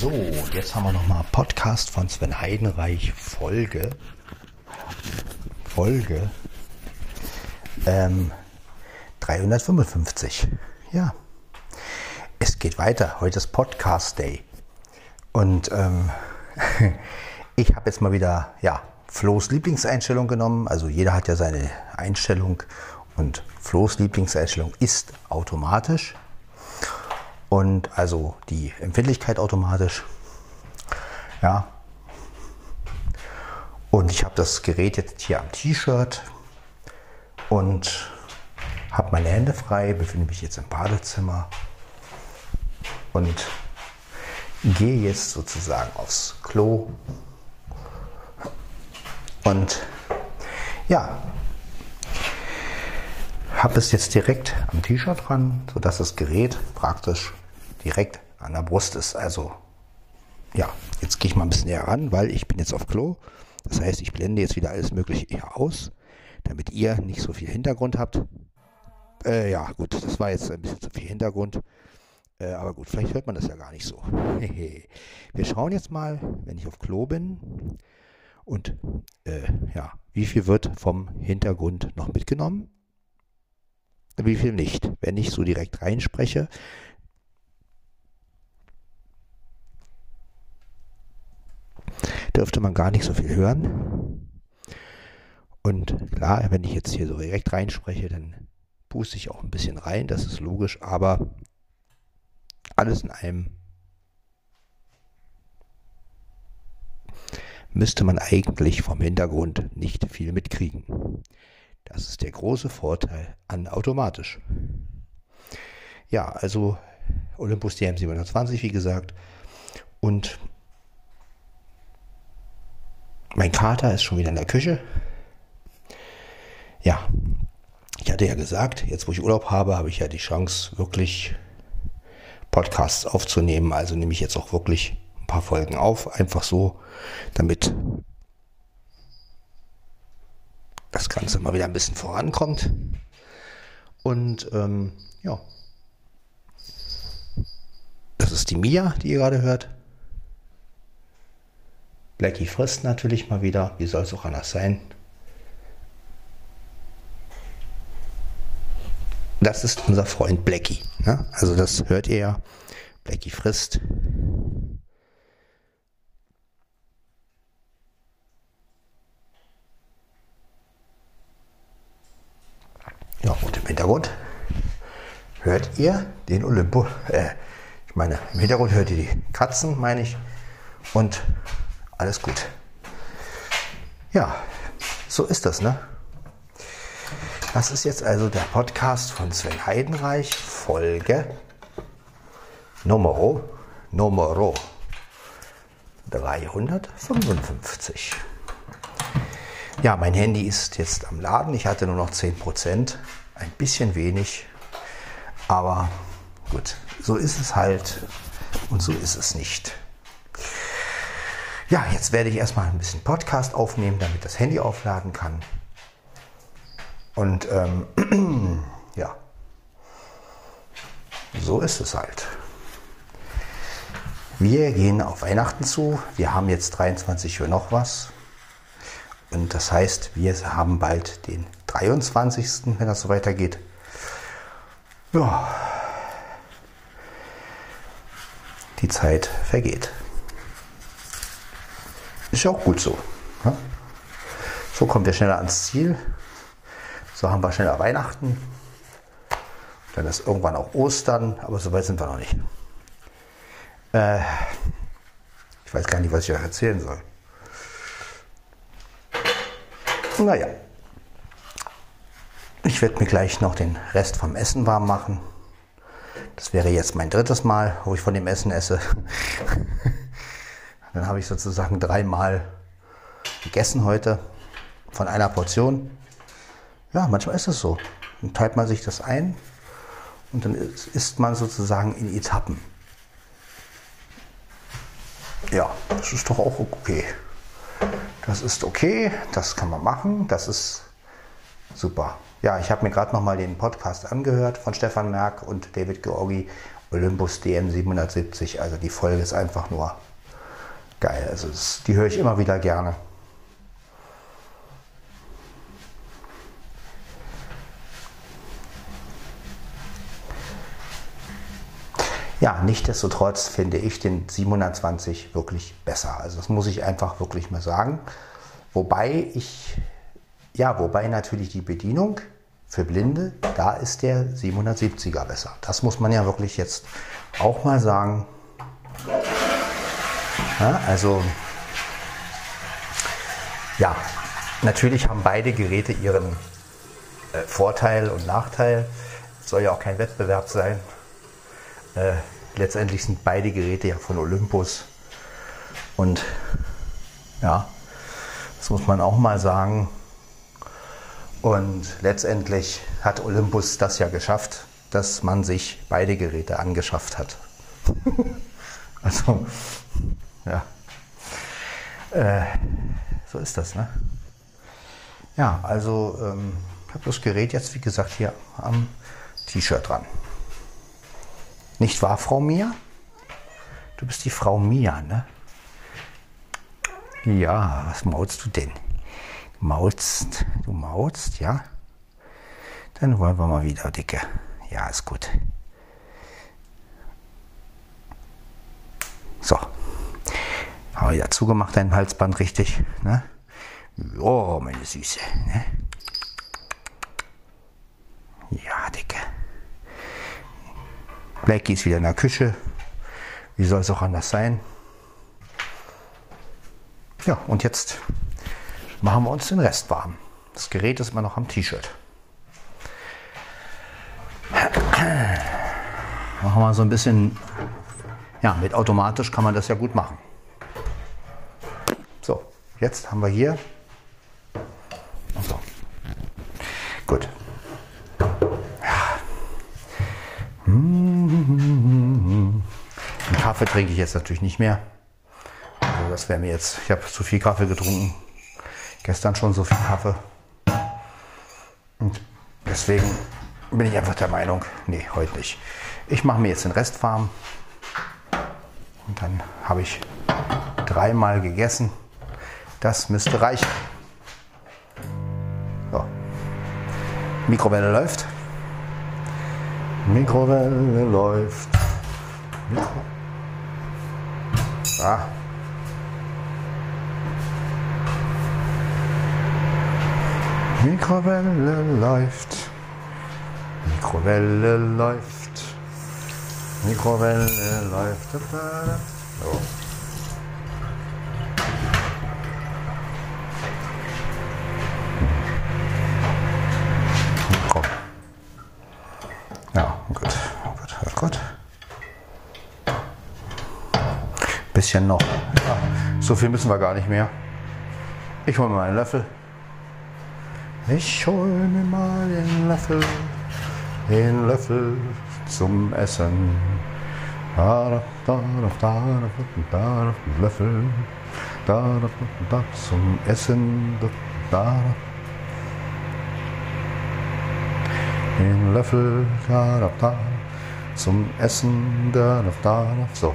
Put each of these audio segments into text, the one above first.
So, jetzt haben wir nochmal Podcast von Sven Heidenreich Folge. Folge ähm, 355. Ja, es geht weiter. Heute ist Podcast Day. Und ähm, ich habe jetzt mal wieder, ja, Flo's Lieblingseinstellung genommen. Also jeder hat ja seine Einstellung und Flo's Lieblingseinstellung ist automatisch und also die Empfindlichkeit automatisch. Ja. Und ich habe das Gerät jetzt hier am T-Shirt und habe meine Hände frei, befinde mich jetzt im Badezimmer und gehe jetzt sozusagen aufs Klo. Und ja, habe es jetzt direkt am T-Shirt dran, sodass das Gerät praktisch direkt an der Brust ist. Also ja, jetzt gehe ich mal ein bisschen näher ran, weil ich bin jetzt auf Klo. Das heißt, ich blende jetzt wieder alles Mögliche hier aus, damit ihr nicht so viel Hintergrund habt. Äh, ja, gut, das war jetzt ein bisschen zu viel Hintergrund. Äh, aber gut, vielleicht hört man das ja gar nicht so. Wir schauen jetzt mal, wenn ich auf Klo bin. Und äh, ja, wie viel wird vom Hintergrund noch mitgenommen? Wie viel nicht? Wenn ich so direkt reinspreche, dürfte man gar nicht so viel hören. Und klar, wenn ich jetzt hier so direkt reinspreche, dann puste ich auch ein bisschen rein, das ist logisch, aber alles in einem müsste man eigentlich vom Hintergrund nicht viel mitkriegen. Das ist der große Vorteil an automatisch. Ja, also Olympus DM720, wie gesagt. Und mein Kater ist schon wieder in der Küche. Ja, ich hatte ja gesagt, jetzt wo ich Urlaub habe, habe ich ja die Chance, wirklich Podcasts aufzunehmen. Also nehme ich jetzt auch wirklich ein paar Folgen auf, einfach so, damit Ganze mal wieder ein bisschen vorankommt. Und ähm, ja, das ist die Mia, die ihr gerade hört. Blackie frisst natürlich mal wieder. Wie soll es auch anders sein? Das ist unser Freund Blackie. Ne? Also das hört ihr ja. Blackie frisst. Ja, und im Hintergrund hört ihr den Olympo. Äh, ich meine, im Hintergrund hört ihr die Katzen, meine ich. Und alles gut. Ja, so ist das, ne? Das ist jetzt also der Podcast von Sven Heidenreich, Folge Numero, Numero 355. Ja, mein Handy ist jetzt am Laden. Ich hatte nur noch 10%, ein bisschen wenig, aber gut, so ist es halt und so ist es nicht. Ja, jetzt werde ich erstmal ein bisschen Podcast aufnehmen, damit das Handy aufladen kann. Und ähm, ja, so ist es halt. Wir gehen auf Weihnachten zu. Wir haben jetzt 23 Uhr noch was. Und das heißt, wir haben bald den 23., wenn das so weitergeht. Ja, die Zeit vergeht. Ist ja auch gut so. Ne? So kommen wir schneller ans Ziel. So haben wir schneller Weihnachten. Dann ist irgendwann auch Ostern, aber so weit sind wir noch nicht. Äh, ich weiß gar nicht, was ich euch erzählen soll. Naja. Ich werde mir gleich noch den Rest vom Essen warm machen. Das wäre jetzt mein drittes Mal, wo ich von dem Essen esse. Dann habe ich sozusagen dreimal gegessen heute von einer Portion. Ja, manchmal ist es so. Dann teilt man sich das ein und dann isst man sozusagen in Etappen. Ja, das ist doch auch okay. Das ist okay, das kann man machen, das ist super. Ja, ich habe mir gerade noch mal den Podcast angehört von Stefan Merck und David Georgi Olympus DM770. Also die Folge ist einfach nur geil. Also das, die höre ich immer wieder gerne. Ja, nichtsdestotrotz finde ich den 720 wirklich besser. Also das muss ich einfach wirklich mal sagen. Wobei ich, ja, wobei natürlich die Bedienung für Blinde, da ist der 770er besser. Das muss man ja wirklich jetzt auch mal sagen. Ja, also, ja, natürlich haben beide Geräte ihren äh, Vorteil und Nachteil. Es soll ja auch kein Wettbewerb sein. Äh, letztendlich sind beide Geräte ja von Olympus. Und ja, das muss man auch mal sagen. Und letztendlich hat Olympus das ja geschafft, dass man sich beide Geräte angeschafft hat. also, ja. Äh, so ist das, ne? Ja, also ähm, ich habe das Gerät jetzt, wie gesagt, hier am T-Shirt dran. Nicht wahr, Frau Mia? Du bist die Frau Mia, ne? Ja, was maulst du denn? Maulst, du maulst, ja? Dann wollen wir mal wieder, Dicke. Ja, ist gut. So. Haben wir ja zugemacht, dein Halsband richtig, ne? Oh, meine Süße, ne? Ja, Dicke. Blackie ist wieder in der Küche. Wie soll es auch anders sein? Ja, und jetzt machen wir uns den Rest warm. Das Gerät ist immer noch am T-Shirt. Machen wir so ein bisschen, ja, mit automatisch kann man das ja gut machen. So, jetzt haben wir hier, so, gut. Kaffee trinke ich jetzt natürlich nicht mehr. Also das wäre mir jetzt, ich habe zu viel Kaffee getrunken. Gestern schon so viel Kaffee. Und deswegen bin ich einfach der Meinung, nee, heute nicht. Ich mache mir jetzt den Rest warm. Und dann habe ich dreimal gegessen. Das müsste reichen. So. Mikrowelle läuft. Mikrowelle läuft. Mikro Ah. Mikrowelle läuft. Mikrowelle läuft. Mikrowelle läuft. So. Mikro. Ja, gut, gut, gut. Bisschen noch. Ja, so viel müssen wir gar nicht mehr. Ich hole mir einen Löffel. Ich hole mir mal den Löffel, den Löffel zum Essen. Da, da, da, da, Löffel, da, da, da, zum Essen. Da, den Löffel, da, da, da, zum Essen. Da, da, da, so.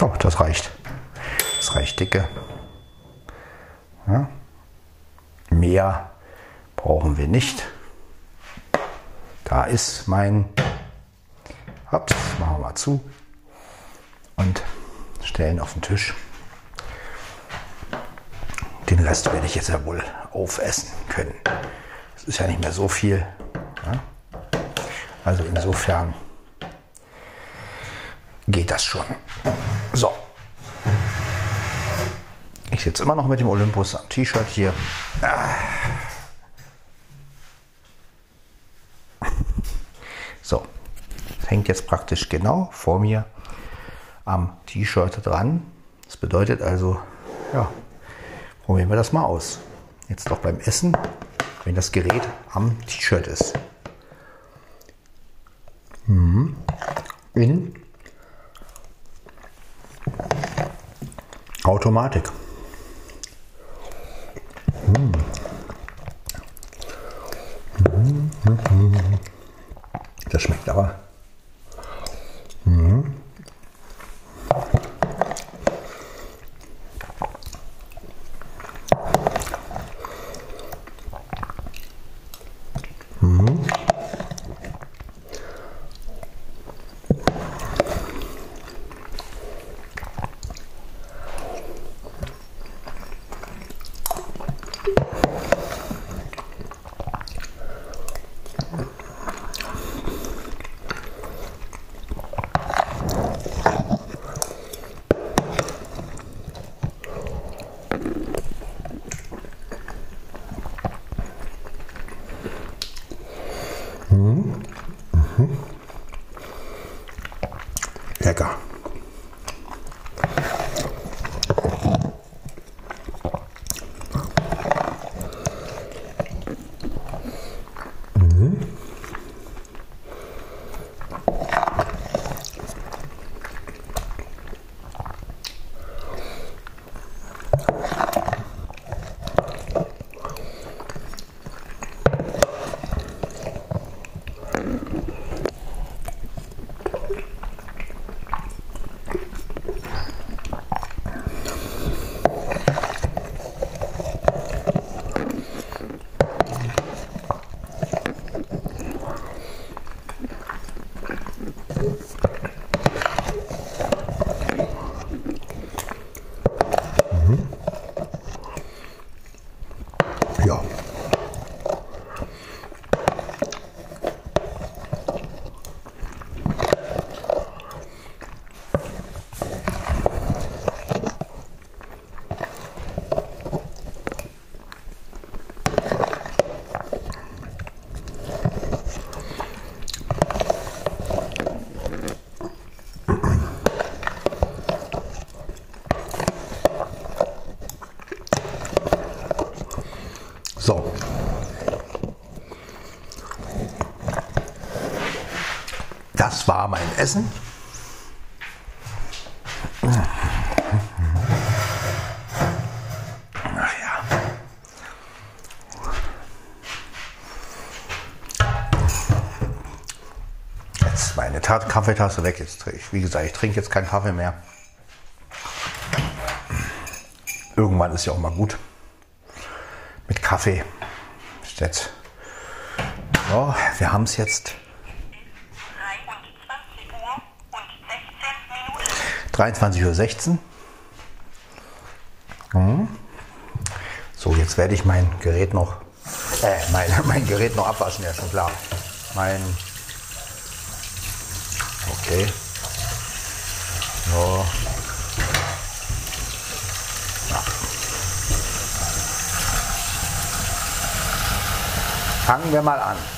Oh, das reicht. Das reicht dicke. Ja. Mehr brauchen wir nicht. Da ist mein. Ups, machen wir mal zu. Und stellen auf den Tisch. Den Rest werde ich jetzt ja wohl aufessen können. Es ist ja nicht mehr so viel. Ja. Also insofern geht das schon. So. Ich sitze immer noch mit dem Olympus am T-Shirt hier. So. Hängt jetzt praktisch genau vor mir am T-Shirt dran. Das bedeutet also, ja, probieren wir das mal aus. Jetzt doch beim Essen, wenn das Gerät am T-Shirt ist. Mhm. In Automatik. Hm. Das war mein Essen. Ach ja. Jetzt meine Tat Kaffeetasse weg. Jetzt, wie gesagt, ich trinke jetzt keinen Kaffee mehr. Irgendwann ist ja auch mal gut mit Kaffee. Jetzt. So, wir haben es jetzt 23 Uhr und 23.16 16 Minuten. Uhr. Mhm. So, jetzt werde ich mein Gerät noch, äh, mein, mein Gerät noch abwaschen, ja schon klar. Mein, okay. So. Ja. Fangen wir mal an.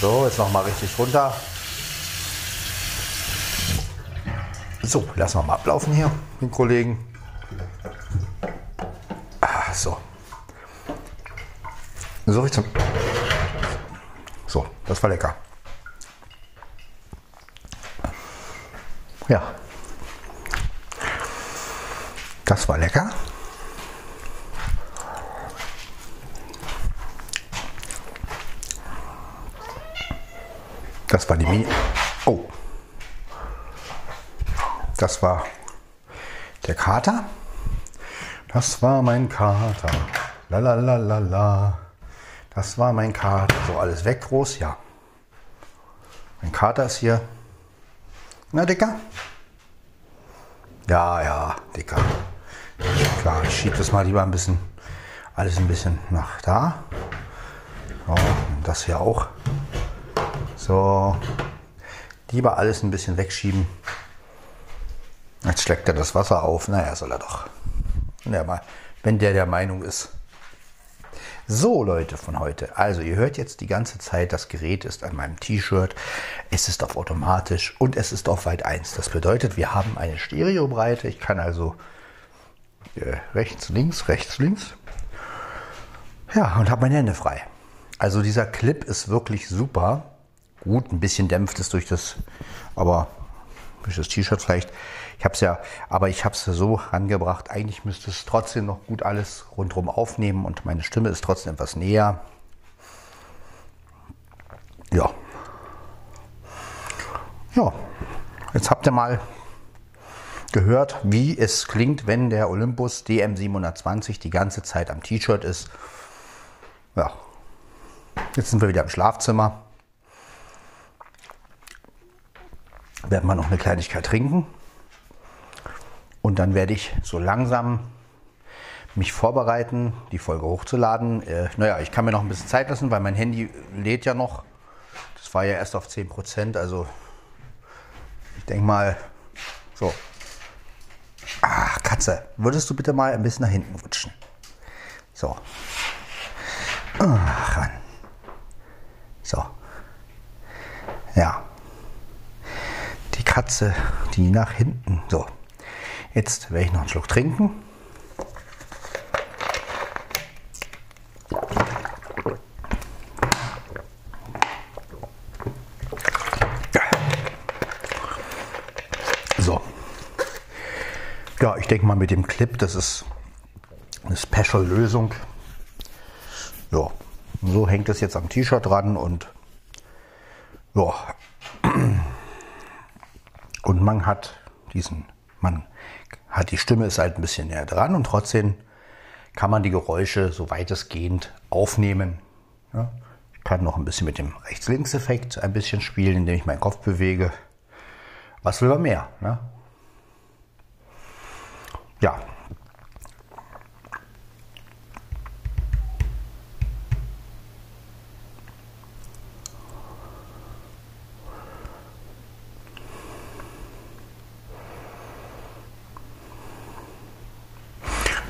So, jetzt noch mal richtig runter. So, lassen wir mal ablaufen hier, den Kollegen. Ah, so. So viel zum. So, das war lecker. Ja. Das war lecker. Das war die Mini. Oh. Das war der Kater. Das war mein Kater. La la la la la. Das war mein Kater. So alles weg, groß, ja. Mein Kater ist hier. Na, Dicker? Ja, ja, Dicker. Klar, ich schiebe das mal lieber ein bisschen, alles ein bisschen nach da. So, und das hier auch. So, lieber alles ein bisschen wegschieben. Jetzt schlägt er das Wasser auf. Naja, soll er doch. der, mal, wenn der der Meinung ist. So Leute von heute, also ihr hört jetzt die ganze Zeit, das Gerät ist an meinem T-Shirt, es ist auf automatisch und es ist auf weit 1. Das bedeutet, wir haben eine Stereobreite. Ich kann also äh, rechts, links, rechts, links. Ja, und habe meine Hände frei. Also dieser Clip ist wirklich super. Gut, ein bisschen dämpft es durch das, aber durch das T-Shirt vielleicht. Ich habe es ja, aber ich habe es so angebracht. Eigentlich müsste es trotzdem noch gut alles rundherum aufnehmen und meine Stimme ist trotzdem etwas näher. Ja. Ja. Jetzt habt ihr mal gehört, wie es klingt, wenn der Olympus DM720 die ganze Zeit am T-Shirt ist. Ja. Jetzt sind wir wieder im Schlafzimmer. Werden wir noch eine Kleinigkeit trinken. Und dann werde ich so langsam mich vorbereiten, die Folge hochzuladen. Äh, naja, ich kann mir noch ein bisschen Zeit lassen, weil mein Handy lädt ja noch. Das war ja erst auf 10%, also ich denke mal, so. Ach, Katze, würdest du bitte mal ein bisschen nach hinten rutschen? So. Ach, ran. So. Ja. Die Katze, die nach hinten. So. Jetzt werde ich noch einen Schluck trinken. So. Ja, ich denke mal mit dem Clip, das ist eine Special-Lösung. Ja, so hängt es jetzt am T-Shirt dran und ja. Und man hat diesen, man hat die Stimme ist halt ein bisschen näher dran und trotzdem kann man die Geräusche so weitestgehend aufnehmen. Ja. Ich kann noch ein bisschen mit dem Rechts-Links-Effekt ein bisschen spielen, indem ich meinen Kopf bewege. Was will man mehr? Ne? Ja.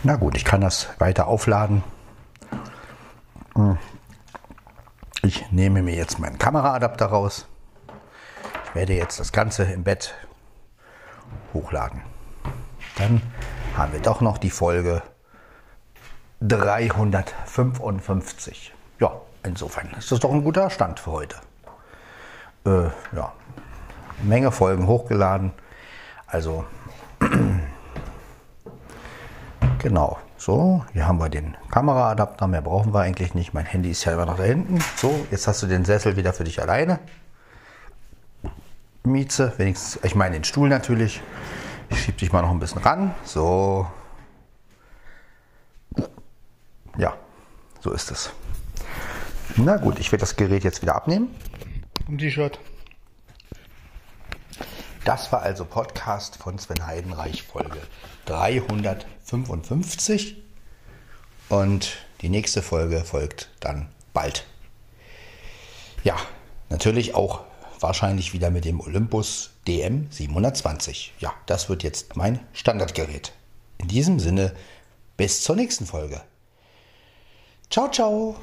Na gut, ich kann das weiter aufladen. Ich nehme mir jetzt meinen Kameraadapter raus. Ich werde jetzt das Ganze im Bett hochladen. Dann haben wir doch noch die Folge 355. Ja, insofern ist das doch ein guter Stand für heute. Äh, ja, Menge Folgen hochgeladen. Also Genau, so, hier haben wir den Kameraadapter, mehr brauchen wir eigentlich nicht. Mein Handy ist ja immer noch da hinten. So, jetzt hast du den Sessel wieder für dich alleine. Mieze, wenigstens, ich meine den Stuhl natürlich. Ich schiebe dich mal noch ein bisschen ran. So. Ja, so ist es. Na gut, ich werde das Gerät jetzt wieder abnehmen. Im T-Shirt. Das war also Podcast von Sven Heidenreich, Folge 355. Und die nächste Folge folgt dann bald. Ja, natürlich auch wahrscheinlich wieder mit dem Olympus DM 720. Ja, das wird jetzt mein Standardgerät. In diesem Sinne, bis zur nächsten Folge. Ciao, ciao.